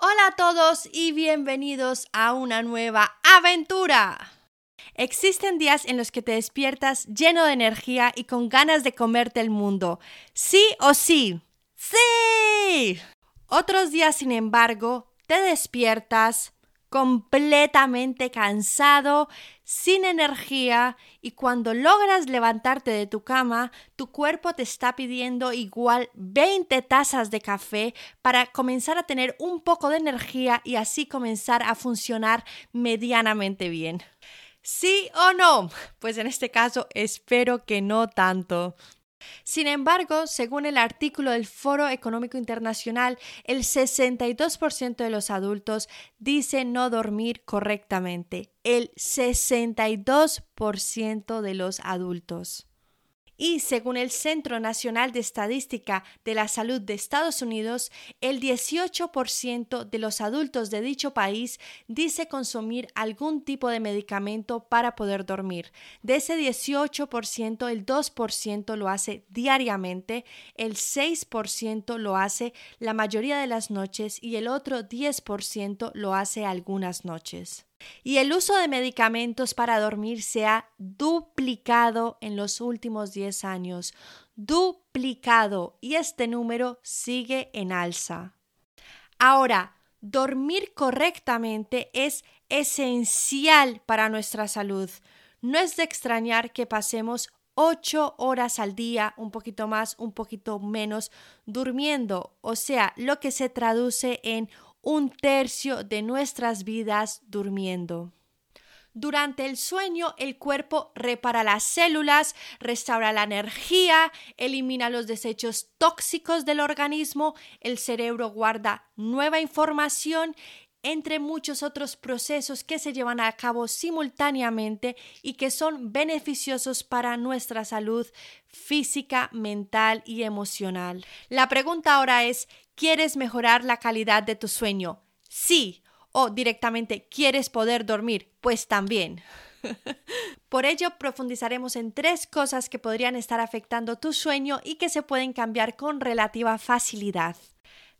Hola a todos y bienvenidos a una nueva aventura. Existen días en los que te despiertas lleno de energía y con ganas de comerte el mundo. ¿Sí o sí? ¡Sí! Otros días, sin embargo, te despiertas completamente cansado, sin energía y cuando logras levantarte de tu cama, tu cuerpo te está pidiendo igual 20 tazas de café para comenzar a tener un poco de energía y así comenzar a funcionar medianamente bien. ¿Sí o no? Pues en este caso espero que no tanto. Sin embargo, según el artículo del Foro Económico Internacional, el 62% de los adultos dice no dormir correctamente. El 62% de los adultos. Y según el Centro Nacional de Estadística de la Salud de Estados Unidos, el 18% de los adultos de dicho país dice consumir algún tipo de medicamento para poder dormir. De ese 18%, el 2% lo hace diariamente, el 6% lo hace la mayoría de las noches y el otro 10% lo hace algunas noches. Y el uso de medicamentos para dormir se ha duplicado en los últimos 10 años, duplicado, y este número sigue en alza. Ahora, dormir correctamente es esencial para nuestra salud. No es de extrañar que pasemos ocho horas al día, un poquito más, un poquito menos, durmiendo, o sea, lo que se traduce en un tercio de nuestras vidas durmiendo. Durante el sueño, el cuerpo repara las células, restaura la energía, elimina los desechos tóxicos del organismo, el cerebro guarda nueva información entre muchos otros procesos que se llevan a cabo simultáneamente y que son beneficiosos para nuestra salud física, mental y emocional. La pregunta ahora es, ¿quieres mejorar la calidad de tu sueño? Sí. O directamente, ¿quieres poder dormir? Pues también. Por ello, profundizaremos en tres cosas que podrían estar afectando tu sueño y que se pueden cambiar con relativa facilidad.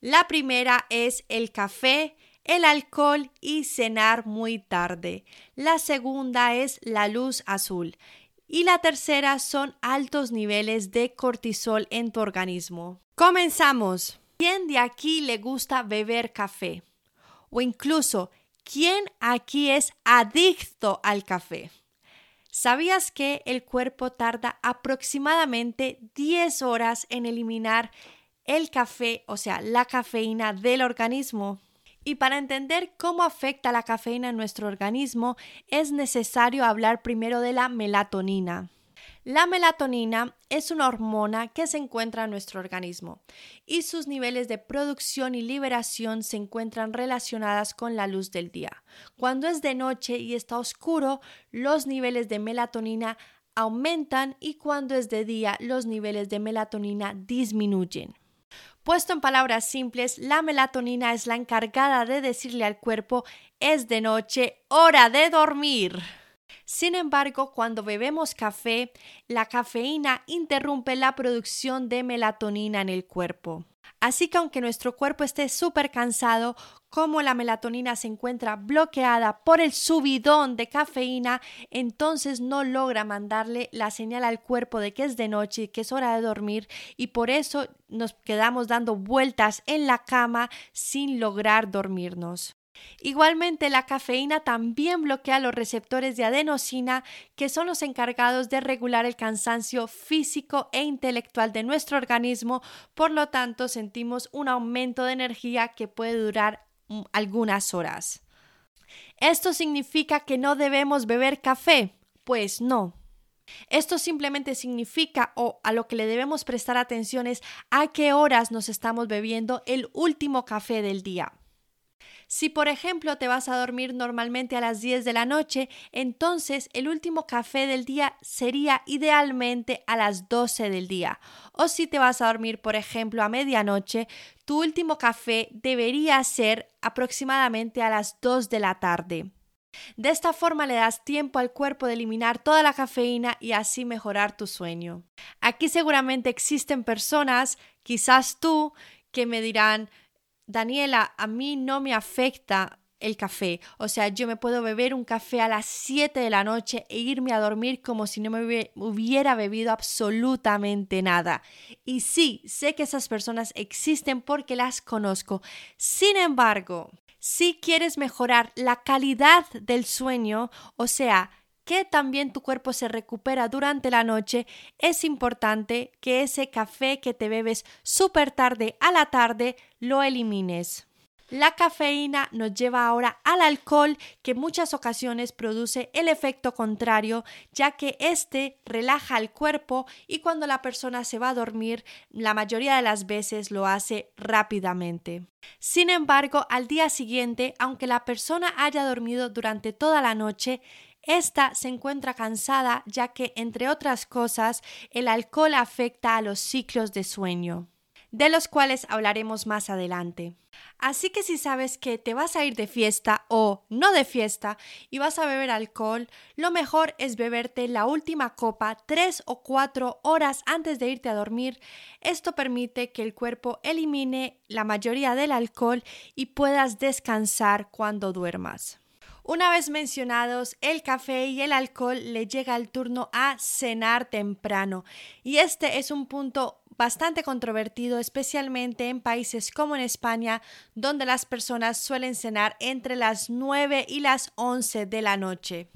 La primera es el café, el alcohol y cenar muy tarde. La segunda es la luz azul. Y la tercera son altos niveles de cortisol en tu organismo. Comenzamos. ¿Quién de aquí le gusta beber café? O incluso, ¿quién aquí es adicto al café? ¿Sabías que el cuerpo tarda aproximadamente 10 horas en eliminar el café, o sea, la cafeína del organismo? Y para entender cómo afecta la cafeína en nuestro organismo, es necesario hablar primero de la melatonina. La melatonina es una hormona que se encuentra en nuestro organismo y sus niveles de producción y liberación se encuentran relacionadas con la luz del día. Cuando es de noche y está oscuro, los niveles de melatonina aumentan y cuando es de día, los niveles de melatonina disminuyen. Puesto en palabras simples, la melatonina es la encargada de decirle al cuerpo es de noche, hora de dormir. Sin embargo, cuando bebemos café, la cafeína interrumpe la producción de melatonina en el cuerpo. Así que aunque nuestro cuerpo esté súper cansado, como la melatonina se encuentra bloqueada por el subidón de cafeína, entonces no logra mandarle la señal al cuerpo de que es de noche y que es hora de dormir y por eso nos quedamos dando vueltas en la cama sin lograr dormirnos. Igualmente, la cafeína también bloquea los receptores de adenosina, que son los encargados de regular el cansancio físico e intelectual de nuestro organismo, por lo tanto sentimos un aumento de energía que puede durar mm, algunas horas. ¿Esto significa que no debemos beber café? Pues no. Esto simplemente significa o a lo que le debemos prestar atención es a qué horas nos estamos bebiendo el último café del día. Si por ejemplo te vas a dormir normalmente a las 10 de la noche, entonces el último café del día sería idealmente a las 12 del día. O si te vas a dormir por ejemplo a medianoche, tu último café debería ser aproximadamente a las 2 de la tarde. De esta forma le das tiempo al cuerpo de eliminar toda la cafeína y así mejorar tu sueño. Aquí seguramente existen personas, quizás tú, que me dirán Daniela, a mí no me afecta el café. O sea, yo me puedo beber un café a las 7 de la noche e irme a dormir como si no me hubiera bebido absolutamente nada. Y sí, sé que esas personas existen porque las conozco. Sin embargo, si quieres mejorar la calidad del sueño, o sea, que también tu cuerpo se recupera durante la noche, es importante que ese café que te bebes súper tarde a la tarde lo elimines. La cafeína nos lleva ahora al alcohol que en muchas ocasiones produce el efecto contrario, ya que este relaja el cuerpo y cuando la persona se va a dormir, la mayoría de las veces lo hace rápidamente. Sin embargo, al día siguiente, aunque la persona haya dormido durante toda la noche, esta se encuentra cansada ya que, entre otras cosas, el alcohol afecta a los ciclos de sueño de los cuales hablaremos más adelante. Así que si sabes que te vas a ir de fiesta o no de fiesta y vas a beber alcohol, lo mejor es beberte la última copa tres o cuatro horas antes de irte a dormir. Esto permite que el cuerpo elimine la mayoría del alcohol y puedas descansar cuando duermas. Una vez mencionados el café y el alcohol, le llega el turno a cenar temprano. Y este es un punto bastante controvertido, especialmente en países como en España, donde las personas suelen cenar entre las 9 y las 11 de la noche.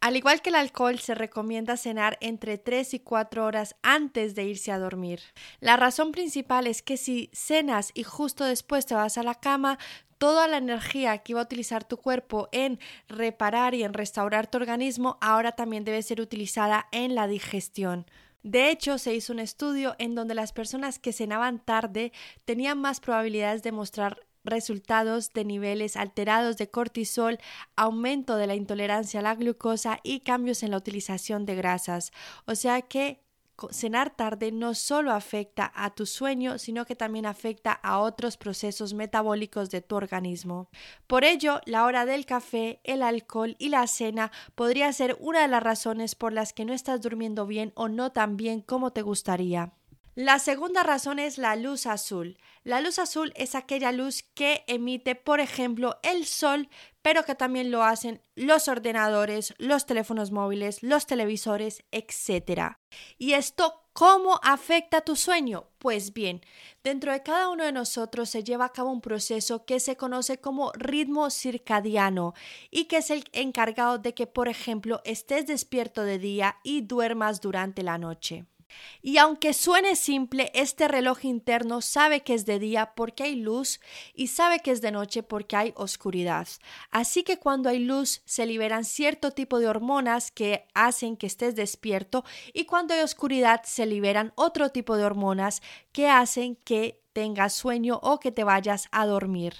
Al igual que el alcohol, se recomienda cenar entre 3 y 4 horas antes de irse a dormir. La razón principal es que si cenas y justo después te vas a la cama, toda la energía que iba a utilizar tu cuerpo en reparar y en restaurar tu organismo ahora también debe ser utilizada en la digestión. De hecho, se hizo un estudio en donde las personas que cenaban tarde tenían más probabilidades de mostrar resultados de niveles alterados de cortisol, aumento de la intolerancia a la glucosa y cambios en la utilización de grasas. O sea que cenar tarde no solo afecta a tu sueño, sino que también afecta a otros procesos metabólicos de tu organismo. Por ello, la hora del café, el alcohol y la cena podría ser una de las razones por las que no estás durmiendo bien o no tan bien como te gustaría. La segunda razón es la luz azul. La luz azul es aquella luz que emite, por ejemplo, el sol, pero que también lo hacen los ordenadores, los teléfonos móviles, los televisores, etc. ¿Y esto cómo afecta tu sueño? Pues bien, dentro de cada uno de nosotros se lleva a cabo un proceso que se conoce como ritmo circadiano y que es el encargado de que, por ejemplo, estés despierto de día y duermas durante la noche. Y aunque suene simple, este reloj interno sabe que es de día porque hay luz y sabe que es de noche porque hay oscuridad. Así que cuando hay luz se liberan cierto tipo de hormonas que hacen que estés despierto y cuando hay oscuridad se liberan otro tipo de hormonas que hacen que tengas sueño o que te vayas a dormir.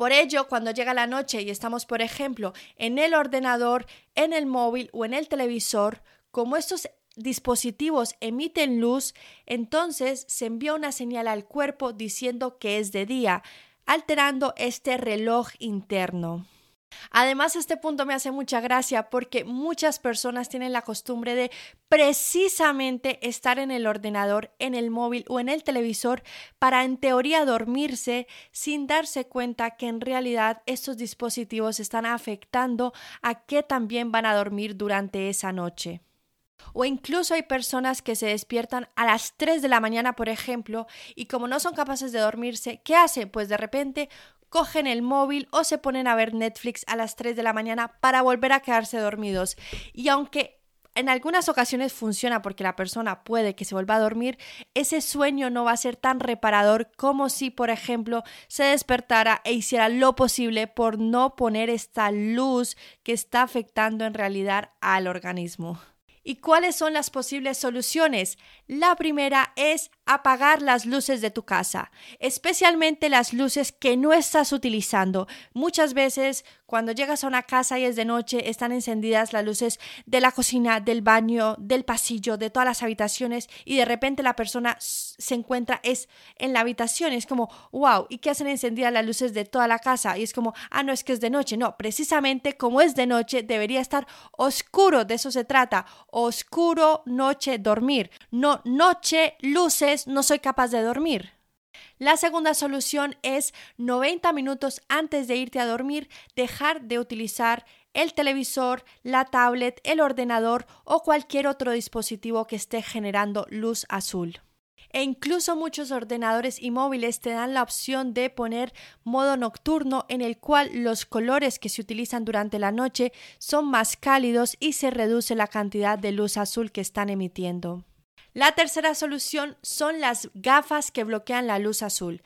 Por ello, cuando llega la noche y estamos, por ejemplo, en el ordenador, en el móvil o en el televisor, como estos dispositivos emiten luz, entonces se envía una señal al cuerpo diciendo que es de día, alterando este reloj interno. Además, este punto me hace mucha gracia porque muchas personas tienen la costumbre de precisamente estar en el ordenador, en el móvil o en el televisor para en teoría dormirse sin darse cuenta que en realidad estos dispositivos están afectando a que también van a dormir durante esa noche. O incluso hay personas que se despiertan a las 3 de la mañana, por ejemplo, y como no son capaces de dormirse, ¿qué hacen? Pues de repente cogen el móvil o se ponen a ver Netflix a las 3 de la mañana para volver a quedarse dormidos. Y aunque en algunas ocasiones funciona porque la persona puede que se vuelva a dormir, ese sueño no va a ser tan reparador como si, por ejemplo, se despertara e hiciera lo posible por no poner esta luz que está afectando en realidad al organismo. ¿Y cuáles son las posibles soluciones? La primera es apagar las luces de tu casa, especialmente las luces que no estás utilizando. Muchas veces cuando llegas a una casa y es de noche están encendidas las luces de la cocina, del baño, del pasillo, de todas las habitaciones y de repente la persona se encuentra es en la habitación, es como, wow, ¿y qué hacen encendidas las luces de toda la casa? Y es como, ah, no es que es de noche, no, precisamente como es de noche debería estar oscuro, de eso se trata, oscuro, noche, dormir, no noche, luces, no soy capaz de dormir. La segunda solución es 90 minutos antes de irte a dormir, dejar de utilizar el televisor, la tablet, el ordenador o cualquier otro dispositivo que esté generando luz azul. E incluso muchos ordenadores y móviles te dan la opción de poner modo nocturno en el cual los colores que se utilizan durante la noche son más cálidos y se reduce la cantidad de luz azul que están emitiendo. La tercera solución son las gafas que bloquean la luz azul.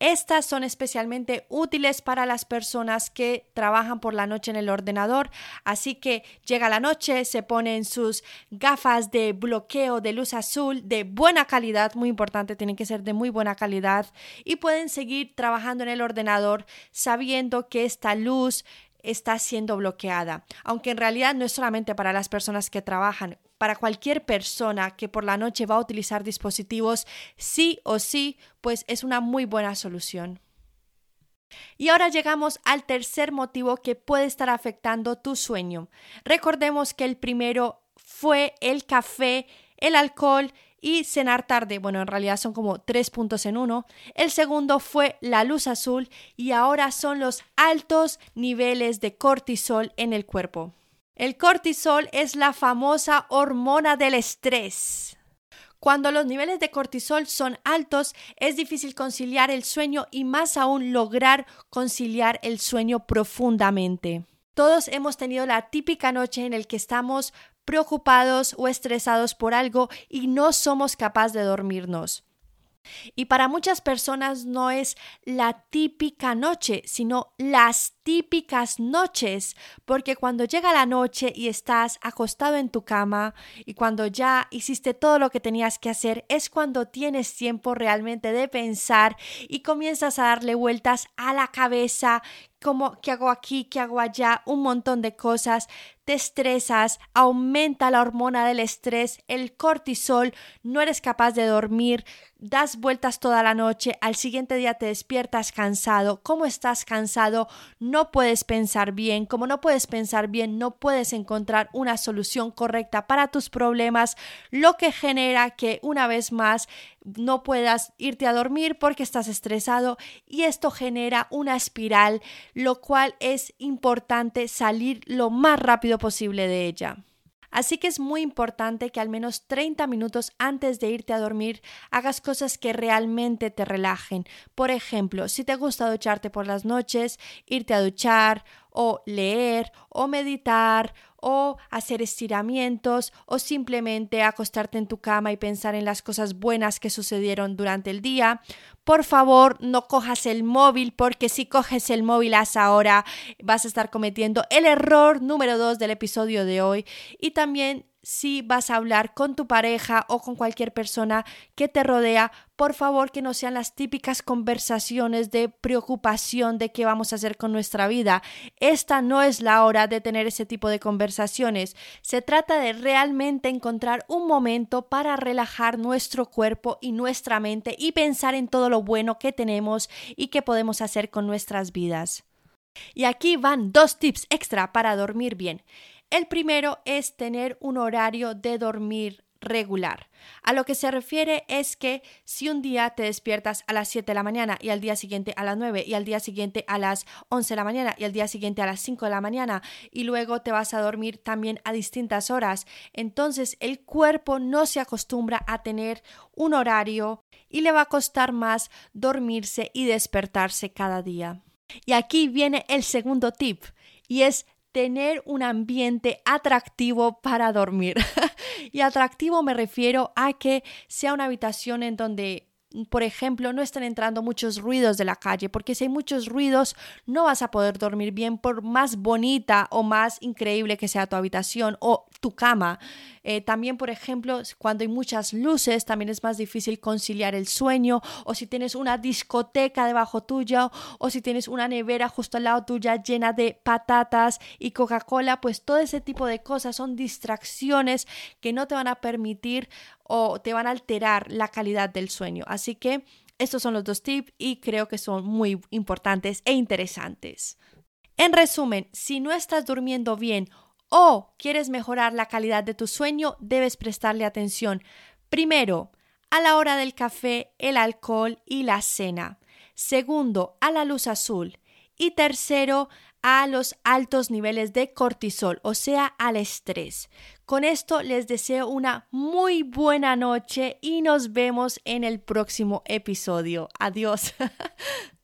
Estas son especialmente útiles para las personas que trabajan por la noche en el ordenador, así que llega la noche, se ponen sus gafas de bloqueo de luz azul de buena calidad, muy importante, tienen que ser de muy buena calidad y pueden seguir trabajando en el ordenador sabiendo que esta luz está siendo bloqueada, aunque en realidad no es solamente para las personas que trabajan, para cualquier persona que por la noche va a utilizar dispositivos, sí o sí, pues es una muy buena solución. Y ahora llegamos al tercer motivo que puede estar afectando tu sueño. Recordemos que el primero fue el café, el alcohol y cenar tarde. Bueno, en realidad son como tres puntos en uno. El segundo fue la luz azul y ahora son los altos niveles de cortisol en el cuerpo. El cortisol es la famosa hormona del estrés. Cuando los niveles de cortisol son altos, es difícil conciliar el sueño y más aún lograr conciliar el sueño profundamente. Todos hemos tenido la típica noche en la que estamos preocupados o estresados por algo y no somos capaces de dormirnos. Y para muchas personas no es la típica noche, sino las típicas noches, porque cuando llega la noche y estás acostado en tu cama y cuando ya hiciste todo lo que tenías que hacer, es cuando tienes tiempo realmente de pensar y comienzas a darle vueltas a la cabeza, como qué hago aquí, qué hago allá, un montón de cosas, te estresas, aumenta la hormona del estrés, el cortisol, no eres capaz de dormir, das vueltas toda la noche, al siguiente día te despiertas cansado, ¿cómo estás cansado? No puedes pensar bien, como no puedes pensar bien, no puedes encontrar una solución correcta para tus problemas, lo que genera que una vez más no puedas irte a dormir porque estás estresado y esto genera una espiral, lo cual es importante salir lo más rápido posible de ella. Así que es muy importante que al menos 30 minutos antes de irte a dormir hagas cosas que realmente te relajen. Por ejemplo, si te gusta ducharte por las noches, irte a duchar o leer o meditar o hacer estiramientos o simplemente acostarte en tu cama y pensar en las cosas buenas que sucedieron durante el día. Por favor, no cojas el móvil porque si coges el móvil hasta ahora vas a estar cometiendo el error número dos del episodio de hoy y también si vas a hablar con tu pareja o con cualquier persona que te rodea, por favor que no sean las típicas conversaciones de preocupación de qué vamos a hacer con nuestra vida. Esta no es la hora de tener ese tipo de conversaciones. Se trata de realmente encontrar un momento para relajar nuestro cuerpo y nuestra mente y pensar en todo lo bueno que tenemos y que podemos hacer con nuestras vidas. Y aquí van dos tips extra para dormir bien. El primero es tener un horario de dormir regular. A lo que se refiere es que si un día te despiertas a las 7 de la mañana y al día siguiente a las 9 y al día siguiente a las 11 de la mañana y al día siguiente a las 5 de la mañana y luego te vas a dormir también a distintas horas, entonces el cuerpo no se acostumbra a tener un horario y le va a costar más dormirse y despertarse cada día. Y aquí viene el segundo tip y es tener un ambiente atractivo para dormir. y atractivo me refiero a que sea una habitación en donde por ejemplo, no están entrando muchos ruidos de la calle, porque si hay muchos ruidos no vas a poder dormir bien por más bonita o más increíble que sea tu habitación o tu cama. Eh, también, por ejemplo, cuando hay muchas luces, también es más difícil conciliar el sueño, o si tienes una discoteca debajo tuya, o si tienes una nevera justo al lado tuya llena de patatas y Coca-Cola, pues todo ese tipo de cosas son distracciones que no te van a permitir o te van a alterar la calidad del sueño. Así que estos son los dos tips y creo que son muy importantes e interesantes. En resumen, si no estás durmiendo bien o quieres mejorar la calidad de tu sueño, debes prestarle atención. Primero, a la hora del café, el alcohol y la cena. Segundo, a la luz azul. Y tercero, a los altos niveles de cortisol, o sea, al estrés. Con esto les deseo una muy buena noche y nos vemos en el próximo episodio. Adiós.